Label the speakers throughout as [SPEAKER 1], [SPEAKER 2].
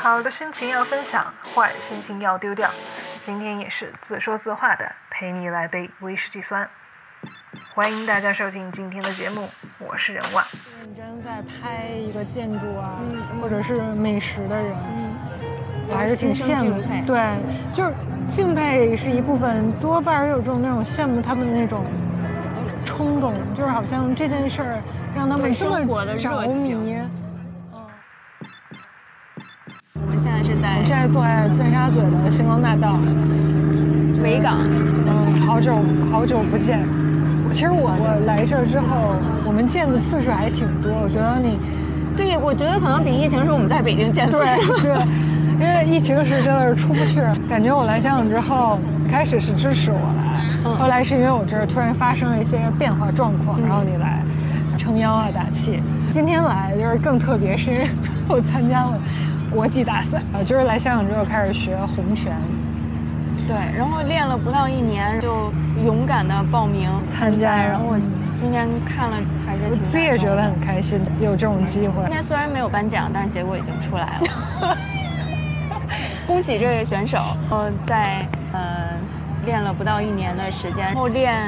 [SPEAKER 1] 好的心情要分享，坏心情要丢掉。今天也是自说自话的，陪你来杯威士忌酸。欢迎大家收听今天的节目，我是任万。
[SPEAKER 2] 认真在拍一个建筑啊，或者是美食的人，我还是挺羡慕。对，就是敬佩是一部分，多半儿有种那种羡慕他们的那种冲动，就是好像这件事儿让他们这么着迷。
[SPEAKER 3] 在是在，
[SPEAKER 2] 我现在坐在尖沙咀的星光大道
[SPEAKER 3] 维港。
[SPEAKER 2] 嗯，好久好久不见。其实我我来这之后，我们见的次数还挺多。我觉得你，
[SPEAKER 3] 对，我觉得可能比疫情时候我们在北京见
[SPEAKER 2] 对对，因为疫情时真的是出不去。感觉我来香港之后，开始是支持我来，后来是因为我这儿突然发生了一些变化状况，然后你来撑腰啊打气。今天来就是更特别，是因为 我参加了国际大赛啊，就是来香港之后开始学红拳。
[SPEAKER 3] 对，然后练了不到一年，就勇敢的报名参加。然后我今天看了，还是
[SPEAKER 2] 我自己也觉得很开心，有这种机会。
[SPEAKER 3] 今天虽然没有颁奖，但是结果已经出来了。恭喜这位选手！呃，在呃练了不到一年的时间，然后练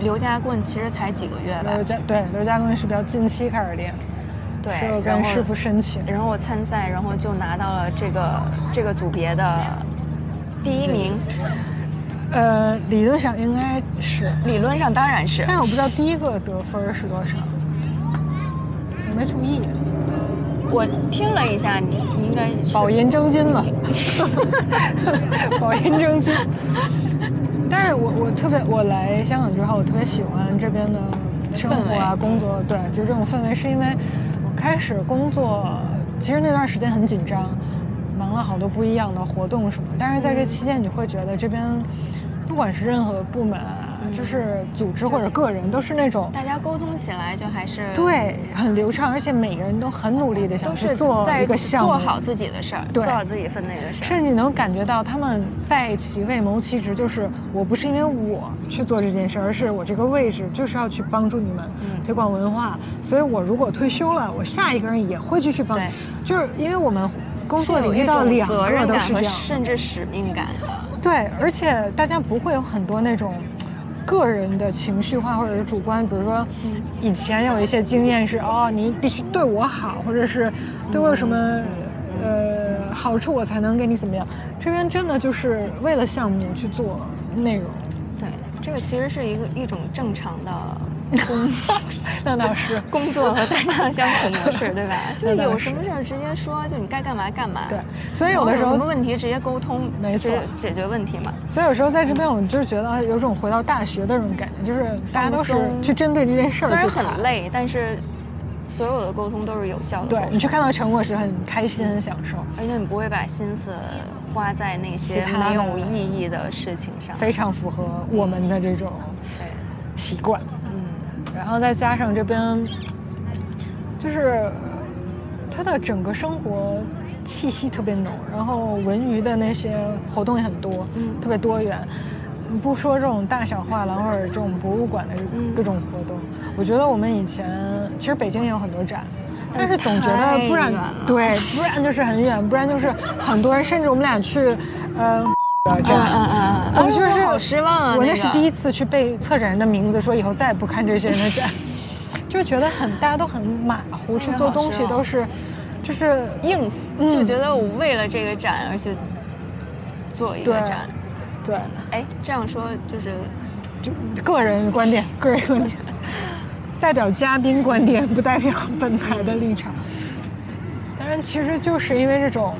[SPEAKER 3] 刘家棍其实才几个月吧。
[SPEAKER 2] 刘家对刘家棍是比较近期开始练，
[SPEAKER 3] 对，
[SPEAKER 2] 是跟师傅申请，
[SPEAKER 3] 然后我参赛，然后就拿到了这个这个组别的。第一名，
[SPEAKER 2] 呃，理论上应该是，
[SPEAKER 3] 理论上当然是，
[SPEAKER 2] 但是我不知道第一个得分是多少，我没注意。
[SPEAKER 3] 我听了一下，你应该
[SPEAKER 2] 保研争金嘛，保研争金。但是我我特别，我来香港之后，我特别喜欢这边的生活啊，工作，对，就这种氛围，是因为我开始工作，其实那段时间很紧张。忙了好多不一样的活动什么，但是在这期间你会觉得这边，不管是任何部门，就是组织或者个人，都是那种
[SPEAKER 3] 大家沟通起来就还是
[SPEAKER 2] 对很流畅，而且每个人都很努力的想去做一个项目，
[SPEAKER 3] 做好自己的事儿，做好自己分内的事儿，
[SPEAKER 2] 甚至你能感觉到他们在一起为谋其职，就是我不是因为我去做这件事，而是我这个位置就是要去帮助你们推广文化，所以我如果退休了，我下一个人也会继续帮，就是因为我们。工作里遇到两个都是这样，
[SPEAKER 3] 甚至使命感的。
[SPEAKER 2] 对，而且大家不会有很多那种个人的情绪化或者是主观，比如说以前有一些经验是哦，你必须对我好，或者是对我有什么呃好处我才能给你怎么样。这边真的就是为了项目去做内容。
[SPEAKER 3] 对，这个其实是一个一种正常的。工，
[SPEAKER 2] 那倒是
[SPEAKER 3] 工作和大家的相处模式，对吧？就是有什么事儿直接说，就你该干嘛干嘛。
[SPEAKER 2] 对，所以有的时候
[SPEAKER 3] 什么问题直接沟通，
[SPEAKER 2] 没错，
[SPEAKER 3] 解决问题嘛。
[SPEAKER 2] 所以有时候在这边，我们就是觉得有种回到大学的那种感觉，就是大家都是去针对这件事儿。
[SPEAKER 3] 虽然很累，但是所有的沟通都是有效的。
[SPEAKER 2] 对你去看到成果时很开心、很享受，
[SPEAKER 3] 而且你不会把心思花在那些没有意义的事情上。
[SPEAKER 2] 非常符合我们的这种习惯。然后再加上这边，就是他的整个生活气息特别浓，然后文娱的那些活动也很多，嗯，特别多元。不说这种大小画廊或者这种博物馆的各种活动，我觉得我们以前其实北京也有很多展，但是总觉得不然对，不然就是很远，不然就是很多人，甚至我们俩去，呃。
[SPEAKER 3] 展，嗯嗯嗯，我就是好失望啊！
[SPEAKER 2] 我那是第一次去背策展人的名字，说以后再也不看这些人的展，就是觉得很大家都很马虎，去做东西都是，就是
[SPEAKER 3] 应付，就觉得我为了这个展而去做一个展，
[SPEAKER 2] 对，
[SPEAKER 3] 哎，这样说就是
[SPEAKER 2] 就个人观点，个人观点，代表嘉宾观点，不代表本台的立场。当然，其实就是因为这种。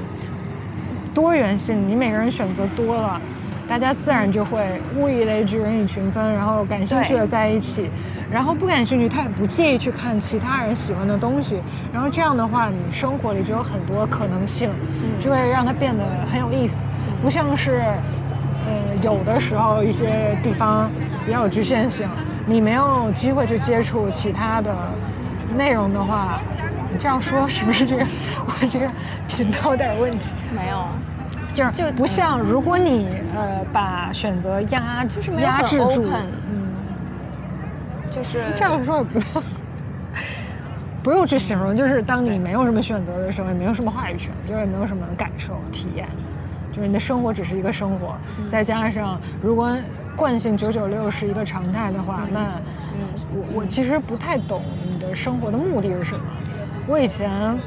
[SPEAKER 2] 多元性，你每个人选择多了，大家自然就会物以类聚，人以群分，然后感兴趣的在一起，然后不感兴趣，他也不介意去看其他人喜欢的东西，然后这样的话，你生活里就有很多可能性，就会让它变得很有意思，不像是，呃，有的时候一些地方比较有局限性，你没有机会去接触其他的内容的话。这样说是不是这个 我这个频道有点问题？
[SPEAKER 3] 没有，
[SPEAKER 2] 就是就不像如果你呃把选择压
[SPEAKER 3] 就是
[SPEAKER 2] 压制住，
[SPEAKER 3] 嗯，就是
[SPEAKER 2] 这样说也不，不用去形容，就是当你没有什么选择的时候，也没有什么话语权，就也没有什么感受体验，就是你的生活只是一个生活，再加上如果惯性九九六是一个常态的话，那我我其实不太懂你的生活的目的是什么。我以前。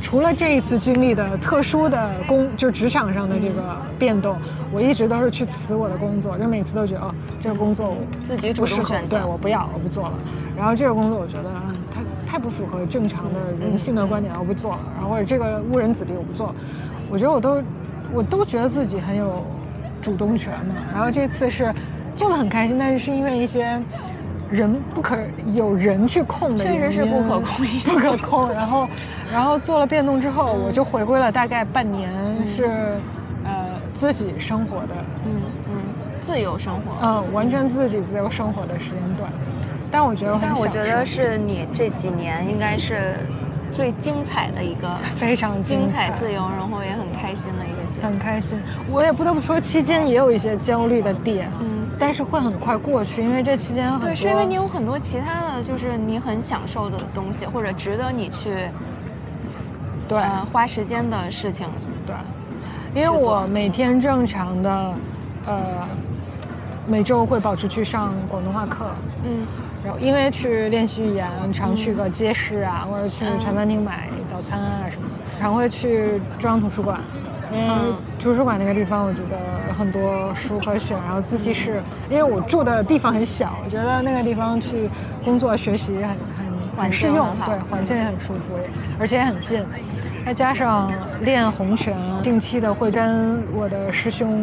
[SPEAKER 2] 除了这一次经历的特殊的工，就职场上的这个变动，我一直都是去辞我的工作，就每次都觉得哦，这个工作
[SPEAKER 3] 自己主动选择，
[SPEAKER 2] 对我不要，我不做了。然后这个工作我觉得太太不符合正常的人性的观点，我不做了。然后或者这个误人子弟，我不做。我觉得我都我都觉得自己很有主动权嘛。然后这次是做的很开心，但是是因为一些。人不可有人去控的，
[SPEAKER 3] 确实是不可控，
[SPEAKER 2] 不可控。然后，然后做了变动之后，我就回归了大概半年，是呃自己生活的，
[SPEAKER 3] 嗯嗯，自由生活，
[SPEAKER 2] 嗯，完全自己自由生活的时间段。但我觉得，
[SPEAKER 3] 但我觉得是你这几年应该是最精彩的一个，
[SPEAKER 2] 非常
[SPEAKER 3] 精
[SPEAKER 2] 彩、
[SPEAKER 3] 自由，然后也很开心的一个节，
[SPEAKER 2] 很开心。我也不得不说，期间也有一些焦虑的点。但是会很快过去，因为这期间很
[SPEAKER 3] 对，是因为你有很多其他的就是你很享受的东西，或者值得你去
[SPEAKER 2] 对。
[SPEAKER 3] 花时间的事情。
[SPEAKER 2] 对，因为我每天正常的呃每周会保持去上广东话课，嗯，然后因为去练习语言，常去个街市啊，或者去茶餐厅买早餐啊什么的，常会去中央图书馆。因为图书馆那个地方，我觉得有很多书可选，然后自习室，因为我住的地方很小，我觉得那个地方去工作学习很很很适用，对，环境也很舒服，而且也很近。再加上练红拳，定期的会跟我的师兄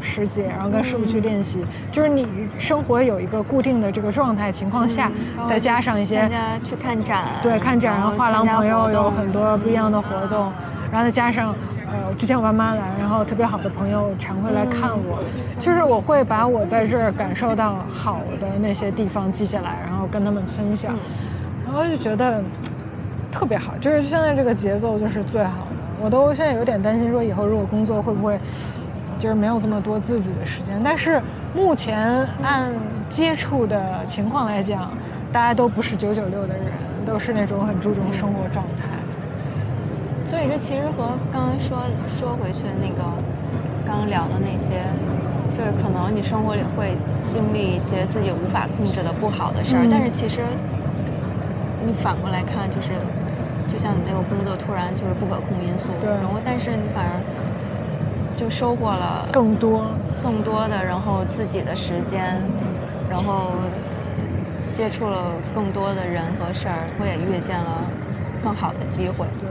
[SPEAKER 2] 师姐，然后跟师傅去练习，就是你生活有一个固定的这个状态情况下，再加上一些
[SPEAKER 3] 去看展，
[SPEAKER 2] 对，看展，然后画廊朋友有很多不一样的活动，然后再加上。呃，之前我爸妈来，然后特别好的朋友常会来看我，就是我会把我在这儿感受到好的那些地方记下来，然后跟他们分享，然后就觉得特别好，就是现在这个节奏就是最好的。我都现在有点担心，说以后如果工作会不会就是没有这么多自己的时间。但是目前按接触的情况来讲，大家都不是九九六的人，都是那种很注重生活状态。
[SPEAKER 3] 所以这其实和刚刚说说回去那个刚刚聊的那些，就是可能你生活里会经历一些自己无法控制的不好的事儿，但是其实你反过来看，就是就像你那个工作突然就是不可控因素，
[SPEAKER 2] 对，
[SPEAKER 3] 然后但是你反而就收获了
[SPEAKER 2] 更多
[SPEAKER 3] 更多的，然后自己的时间，然后接触了更多的人和事儿，我也遇见了更好的机会。
[SPEAKER 2] 对。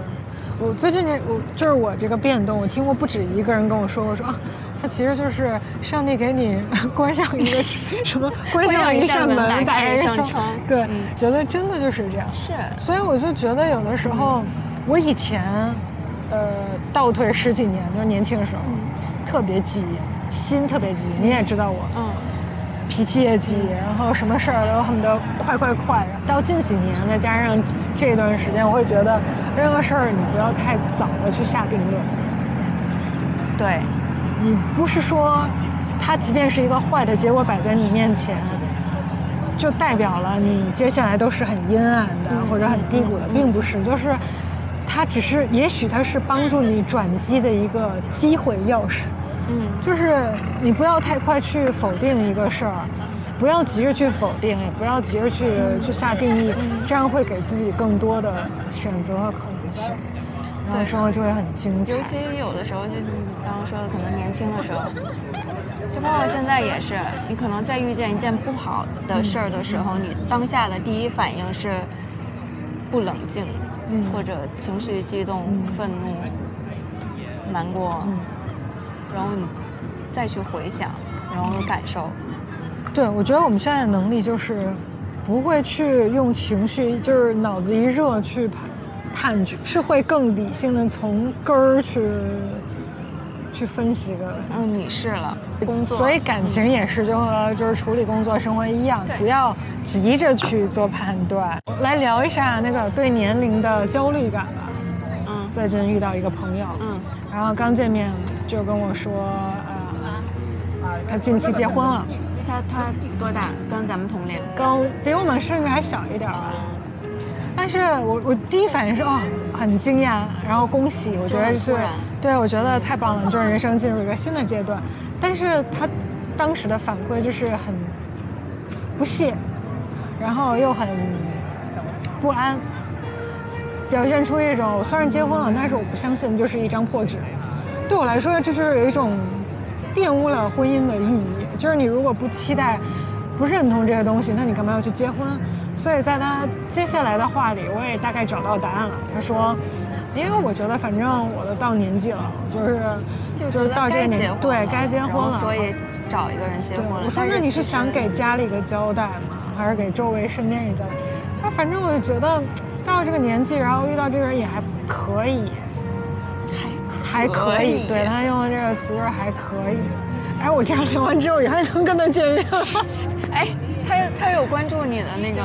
[SPEAKER 2] 我最近这我就是我这个变动，我听过不止一个人跟我说，我说啊，他其实就是上帝给你 关上一个 什么，关上一扇门，打开一扇窗，对，觉得真的就是这样。
[SPEAKER 3] 是，
[SPEAKER 2] 所以我就觉得有的时候，我以前，呃，倒退十几年，就是年轻的时候，特别急，心特别急，你也知道我，嗯。脾气也急，然后什么事儿都恨不得快快快。到近几年，再加上这段时间，我会觉得任何事儿你不要太早的去下定论。
[SPEAKER 3] 对，
[SPEAKER 2] 你不是说它即便是一个坏的结果摆在你面前，就代表了你接下来都是很阴暗的或者很低谷的，并不是，就是它只是也许它是帮助你转机的一个机会钥匙。嗯，就是你不要太快去否定一个事儿，不要急着去否定，也不要急着去去下定义，这样会给自己更多的选择和可能性，然后生活就会很精彩。
[SPEAKER 3] 尤其有的时候，就是你刚刚说的，可能年轻的时候，就包括现在也是，你可能在遇见一件不好的事儿的时候，你当下的第一反应是不冷静，或者情绪激动、愤怒、难过。然后你再去回想，然后感受。
[SPEAKER 2] 对，我觉得我们现在的能力就是不会去用情绪，就是脑子一热去判判决，是会更理性的从根儿去去分析的。
[SPEAKER 3] 嗯，你是了工作，
[SPEAKER 2] 所以感情也是就和就是处理工作生活一样，不要急着去做判断。来聊一下那个对年龄的焦虑感吧。嗯，最近遇到一个朋友，嗯，然后刚见面。就跟我说，呃，他近期结婚了。
[SPEAKER 3] 他他多大？跟咱们同龄？
[SPEAKER 2] 跟比我们甚至还小一点吧。但是我我第一反应是哦，很惊讶，然后恭喜，我觉得是，对我觉得太棒了，就是人生进入一个新的阶段。但是他当时的反馈就是很不屑，然后又很不安，表现出一种虽然结婚了，但是我不相信就是一张破纸。对我来说，这就是有一种玷污了婚姻的意义。就是你如果不期待、不认同这些东西，那你干嘛要去结婚？所以在他接下来的话里，我也大概找到答案了。他说：“因为我觉得反正我都到年纪了，就是
[SPEAKER 3] 就是
[SPEAKER 2] 到这个年对
[SPEAKER 3] 该
[SPEAKER 2] 结婚了，
[SPEAKER 3] 所以找一个人结婚了。”
[SPEAKER 2] 我说：“那你是想给家里一个交代吗？还是给周围身边人交代？”他反正我就觉得到这个年纪，然后遇到这个人也还可以，
[SPEAKER 3] 还
[SPEAKER 2] 还可以。对他用的这个词就是还可以。哎，我这样聊完之后，也还能跟他见面吗？
[SPEAKER 3] 哎，他他有关注你的那个，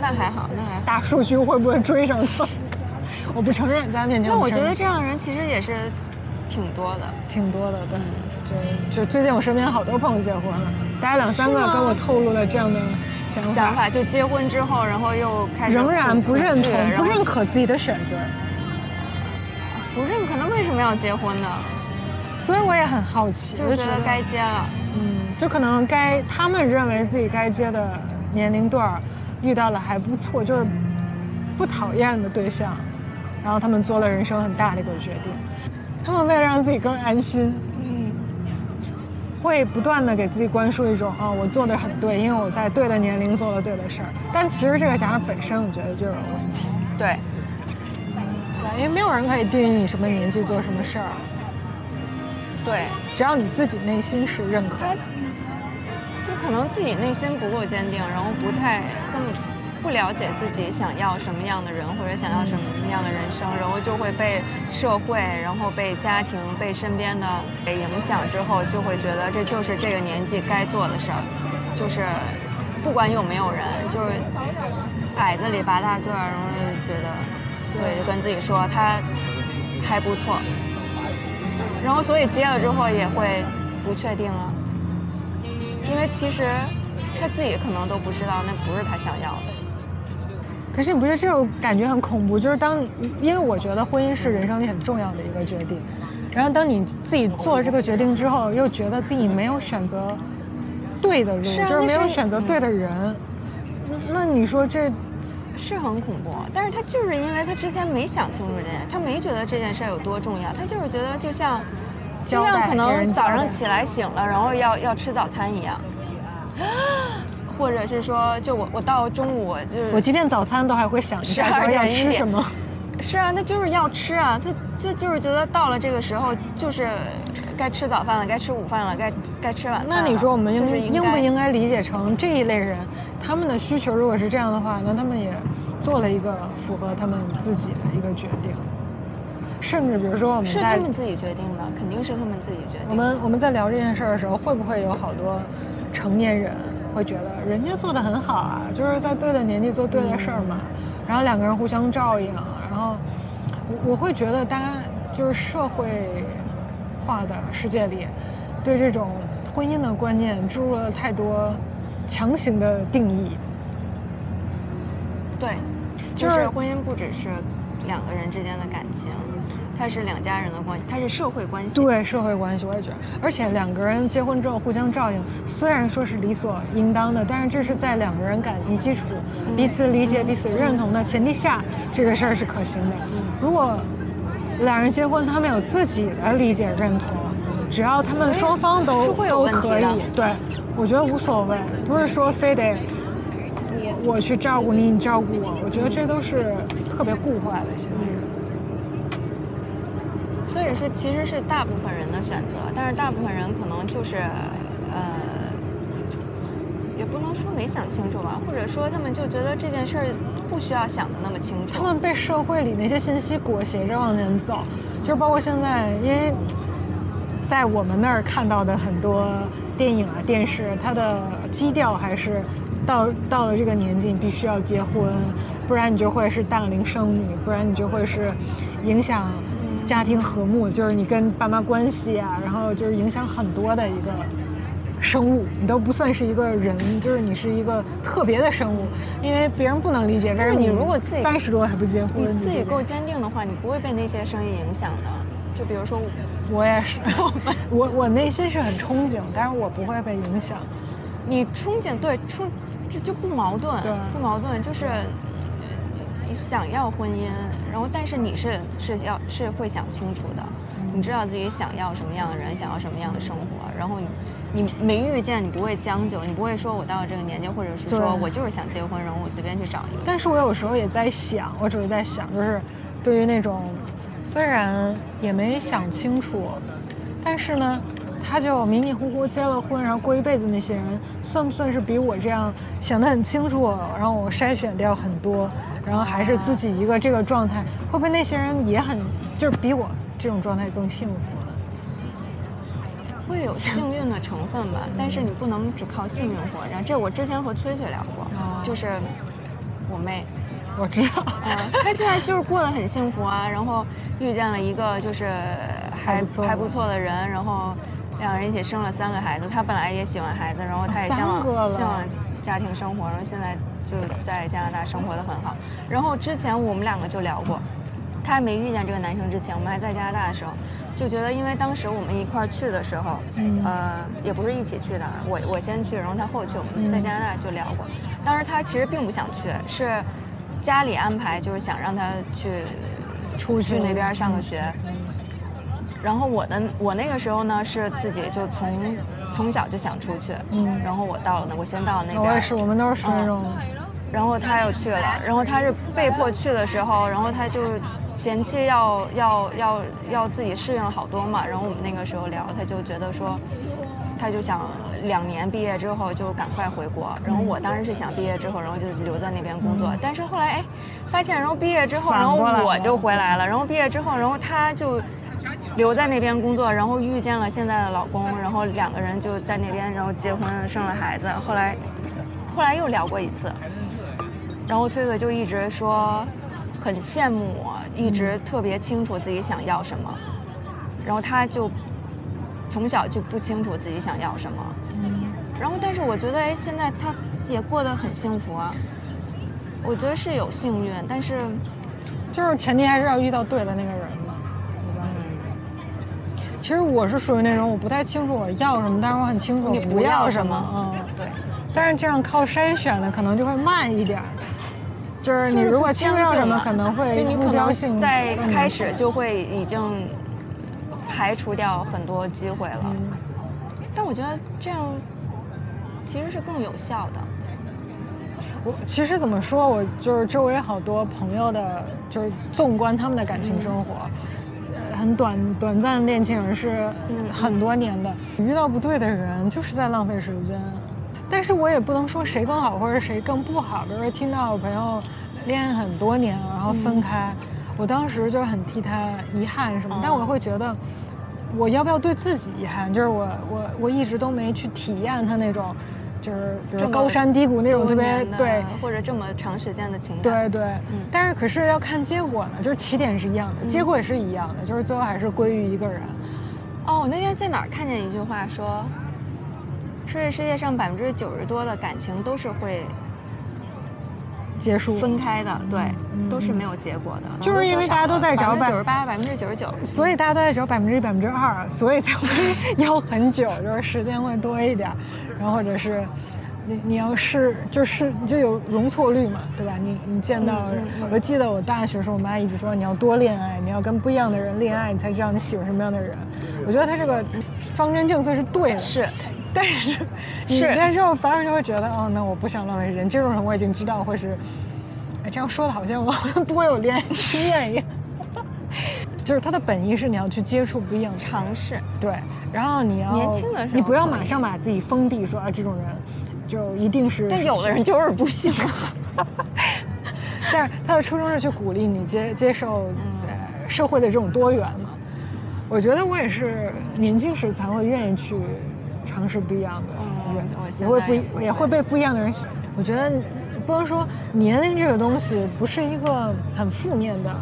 [SPEAKER 3] 那还好，那还好
[SPEAKER 2] 大数据会不会追上他？我不承认，在他面前。
[SPEAKER 3] 那我觉得这样的人其实也是挺多的，
[SPEAKER 2] 挺多的，对。就就最近我身边好多朋友结婚了，大概两三个跟我透露了这样的想法。
[SPEAKER 3] 想法就结婚之后，然后又开始
[SPEAKER 2] 仍然不认同、不认可自己的选择，
[SPEAKER 3] 不认可，那为什么要结婚呢？
[SPEAKER 2] 所以我也很好奇，
[SPEAKER 3] 就觉得该结了，
[SPEAKER 2] 嗯，就可能该他们认为自己该结的年龄段儿，遇到了还不错，就是不讨厌的对象，然后他们做了人生很大的一个决定，他们为了让自己更安心，嗯，会不断的给自己灌输一种啊，我做的很对，因为我在对的年龄做了对的事儿，但其实这个想法本身我觉得就有问题，
[SPEAKER 3] 对，
[SPEAKER 2] 对，因为没有人可以定义你什么年纪做什么事儿。
[SPEAKER 3] 对，
[SPEAKER 2] 只要你自己内心是认可，
[SPEAKER 3] 的就可能自己内心不够坚定，然后不太根本不了解自己想要什么样的人或者想要什么样的人生，然后就会被社会，然后被家庭、被身边的给影响之后，就会觉得这就是这个年纪该做的事儿，就是不管有没有人，就是矮子里拔大个儿，然后就觉得，所以就跟自己说他还不错。然后，所以接了之后也会不确定了，因为其实他自己可能都不知道那不是他想要的。
[SPEAKER 2] 可是你不觉得这种感觉很恐怖？就是当你，因为我觉得婚姻是人生里很重要的一个决定，然后当你自己做了这个决定之后，又觉得自己没有选择对的路，就是没有选择对的人，那你说这？
[SPEAKER 3] 是很恐怖，但是他就是因为他之前没想清楚这件，他没觉得这件事有多重要，他就是觉得就像，就像可能早上起来醒了，然后要要吃早餐一样，或者是说，就我我到中午就是
[SPEAKER 2] 我今天早餐都还会想十二点吃什么，
[SPEAKER 3] 是啊，那就是要吃啊，他就就是觉得到了这个时候就是该吃早饭了，该吃午饭了，该该吃晚饭。
[SPEAKER 2] 那你说我们应应不应该理解成这一类人，他们的需求如果是这样的话，那他们也。做了一个符合他们自己的一个决定，甚至比如说我们
[SPEAKER 3] 是他们自己决定的，肯定是他们自己决定。
[SPEAKER 2] 我们我们在聊这件事儿的时候，会不会有好多成年人会觉得人家做的很好啊，就是在对的年纪做对的事儿嘛，然后两个人互相照应，然后我我会觉得大家就是社会化的世界里，对这种婚姻的观念注入了太多强行的定义，
[SPEAKER 3] 对。就是婚姻不只是两个人之间的感情，它是两家人的关系，它是社会关系。
[SPEAKER 2] 对社会关系，我也觉得。而且两个人结婚之后互相照应，虽然说是理所应当的，但是这是在两个人感情基础、彼此理解、彼此认同的前提下，这个事儿是可行的。如果两人结婚，他们有自己的理解认同，只要他们双方都都可以，对，我觉得无所谓，不是说非得。我去照顾你，你照顾我，我觉得这都是特别固化的行为。
[SPEAKER 3] 所以说，其实是大部分人的选择，但是大部分人可能就是，呃，也不能说没想清楚吧，或者说他们就觉得这件事儿不需要想的那么清楚。
[SPEAKER 2] 他们被社会里那些信息裹挟着往前走，就包括现在，因为在我们那儿看到的很多电影啊、电视，它的基调还是。到到了这个年纪，你必须要结婚，不然你就会是大龄剩女，不然你就会是影响家庭和睦，就是你跟爸妈关系啊，然后就是影响很多的一个生物，你都不算是一个人，就是你是一个特别的生物，因为别人不能理解。但是
[SPEAKER 3] 你如果自己
[SPEAKER 2] 三十多还不结婚，
[SPEAKER 3] 你自己够坚定的话，你不会被那些声音影响的。就比如说，
[SPEAKER 2] 我也是，我我内心是很憧憬，但是我不会被影响。
[SPEAKER 3] 你憧憬对憧，这就不矛盾，不矛盾，就是想要婚姻，然后但是你是是要是会想清楚的。你知道自己想要什么样的人，想要什么样的生活，然后你你没遇见，你不会将就，你不会说我到了这个年纪，或者是说我就是想结婚，然后我随便去找一个。
[SPEAKER 2] 但是我有时候也在想，我只是在想，就是对于那种虽然也没想清楚，但是呢，他就迷迷糊糊结了婚，然后过一辈子那些人，算不算是比我这样想得很清楚，然后我筛选掉很多，然后还是自己一个这个状态，会不会那些人也很就是比我？这种状态更幸福呢，
[SPEAKER 3] 会有幸运的成分吧，但是你不能只靠幸运活着。这我之前和崔崔聊过，就是我妹，
[SPEAKER 2] 我知道，
[SPEAKER 3] 她现在就是过得很幸福啊，然后遇见了一个就是还还不错的人，然后两个人一起生了三个孩子。他本来也喜欢孩子，然后他也向往向往家庭生活，然后现在就在加拿大生活的很好。然后之前我们两个就聊过。他还没遇见这个男生之前，我们还在加拿大的时候，就觉得，因为当时我们一块儿去的时候，呃，也不是一起去的，我我先去，然后他后去，我们在加拿大就聊过。当时他其实并不想去，是家里安排，就是想让他去
[SPEAKER 2] 出
[SPEAKER 3] 去那边上个学。然后我的我那个时候呢，是自己就从从小就想出去，嗯，然后我到了呢，我先到那边。
[SPEAKER 2] 我也是，我们都是那种。
[SPEAKER 3] 然后他又去了，然后他是被迫去的时候，然后他就。前期要要要要自己适应了好多嘛，然后我们那个时候聊，他就觉得说，他就想两年毕业之后就赶快回国，然后我当然是想毕业之后，然后就留在那边工作，但是后来哎，发现然后毕业之后，然后我就回来了，然后毕业之后，然后他就留在那边工作，然后遇见了现在的老公，然后两个人就在那边，然后结婚生了孩子，后来后来又聊过一次，然后崔哥就一直说很羡慕我。一直特别清楚自己想要什么，然后他就从小就不清楚自己想要什么，嗯，然后但是我觉得哎，现在他也过得很幸福啊。我觉得是有幸运，但是
[SPEAKER 2] 就是前提还是要遇到对的那个人？其实我是属于那种我不太清楚我要什么，但是我很清楚
[SPEAKER 3] 你不要什么，
[SPEAKER 2] 嗯，对。但是这样靠筛选的可能就会慢一点。就是你如果清楚什么，可能会
[SPEAKER 3] 就你可能在开始就会已经排除掉很多机会了。但我觉得这样其实是更有效的。
[SPEAKER 2] 我其实怎么说，我就是周围好多朋友的，就是纵观他们的感情生活，很短短暂的恋情是很多年的，遇到不对的人就是在浪费时间。但是我也不能说谁更好或者谁更不好。比如说听到我朋友恋爱很多年，然后分开，我当时就很替他遗憾什么。但我会觉得，我要不要对自己遗憾？就是我我我一直都没去体验他那种，就是比如高山低谷那种特别对，
[SPEAKER 3] 或者这么长时间的情感。
[SPEAKER 2] 对对，但是可是要看结果呢，就是起点是一样的，结果也是一样的，就是最后还是归于一个人。
[SPEAKER 3] 哦，我那天在哪儿看见一句话说。说这世界上百分之九十多的感情都是会
[SPEAKER 2] 结束、
[SPEAKER 3] 分开的，对，都是没有结果的。
[SPEAKER 2] 就是因为大家都在找
[SPEAKER 3] 百分之九十八、百分之九十九，
[SPEAKER 2] 所以大家都在找百分之一、百分之二，所以才会 要很久，就是时间会多一点，然后或者是你你要是就是你就有容错率嘛，对吧？你你见到，我记得我大学时候，我妈一直说你要多恋爱，你要跟不一样的人恋爱，你才知道你喜欢什么样的人。我觉得他这个方针政策是对的，
[SPEAKER 3] 是。
[SPEAKER 2] 但是，是，但是我反而就会觉得，哦，那我不想浪费时间。这种人我已经知道会是，哎，这样说的好像我 好像多有恋爱经验一样。就是他的本意是你要去接触不一样的
[SPEAKER 3] 尝试，
[SPEAKER 2] 对。然后你要
[SPEAKER 3] 年轻的时候，
[SPEAKER 2] 你不要马上把自己封闭，说啊，这种人就一定是。
[SPEAKER 3] 但有的人就是不行。
[SPEAKER 2] 但是他的初衷是去鼓励你接接受社会的这种多元嘛。我觉得我也是年轻时才会愿意去。尝试不一样的，也会不也会被不一样的人。我觉得不能说年龄这个东西不是一个很负面的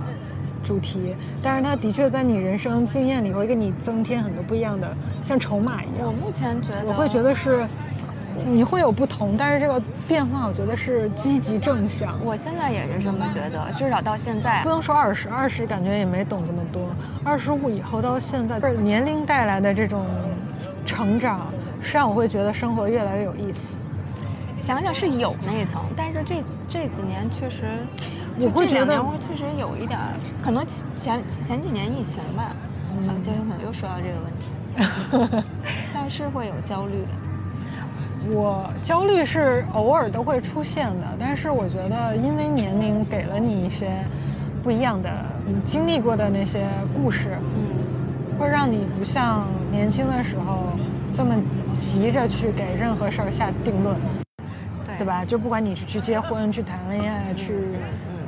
[SPEAKER 2] 主题，但是它的确在你人生经验里会给你增添很多不一样的，像筹码一样。
[SPEAKER 3] 我目前觉得，
[SPEAKER 2] 我会觉得是。你会有不同，但是这个变化，我觉得是积极正向。
[SPEAKER 3] 我现在也是这么觉得，至少到现在，
[SPEAKER 2] 不能说二十二十，感觉也没懂这么多。二十五以后到现在，是年龄带来的这种成长，是让我会觉得生活越来越有意思。
[SPEAKER 3] 想想是有那一层，但是这这几年确实，
[SPEAKER 2] 我会觉得
[SPEAKER 3] 确实有一点，可能前前几年疫情吧，嗯，就有可能又说到这个问题，但是会有焦虑。
[SPEAKER 2] 我焦虑是偶尔都会出现的，但是我觉得，因为年龄给了你一些不一样的，你经历过的那些故事，嗯，会让你不像年轻的时候这么急着去给任何事儿下定论，
[SPEAKER 3] 对。
[SPEAKER 2] 对吧？就不管你是去结婚、去谈恋爱、去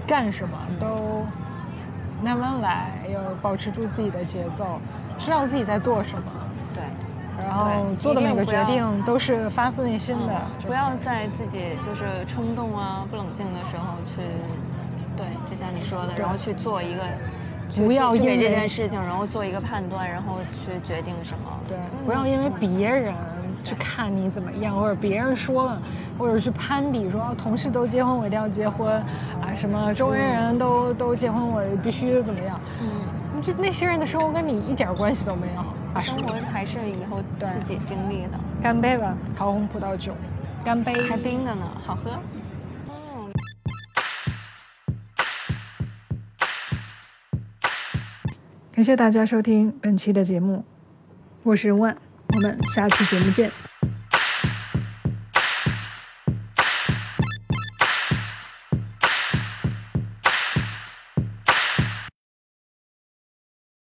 [SPEAKER 2] 干什么，都慢慢来，要保持住自己的节奏，知道自己在做什么。对。然后做的每个决定都是发自内心的，
[SPEAKER 3] 不要在自己就是冲动啊、不冷静的时候去，对，就像你说的，然后去做一个，
[SPEAKER 2] 不要因为
[SPEAKER 3] 这件事情，然后做一个判断，然后去决定什么。
[SPEAKER 2] 对，不要因为别人去看你怎么样，或者别人说了，或者去攀比说同事都结婚，我一定要结婚啊，什么周围人都都结婚，我必须怎么样？嗯，就那些人的生活跟你一点关系都没有。
[SPEAKER 3] 生活还是以后自己经历的。
[SPEAKER 2] 干杯吧，桃红葡萄酒，干杯！
[SPEAKER 3] 还冰的呢，好喝。
[SPEAKER 1] 感谢大家收听本期的节目，我是万，我们下期节目见。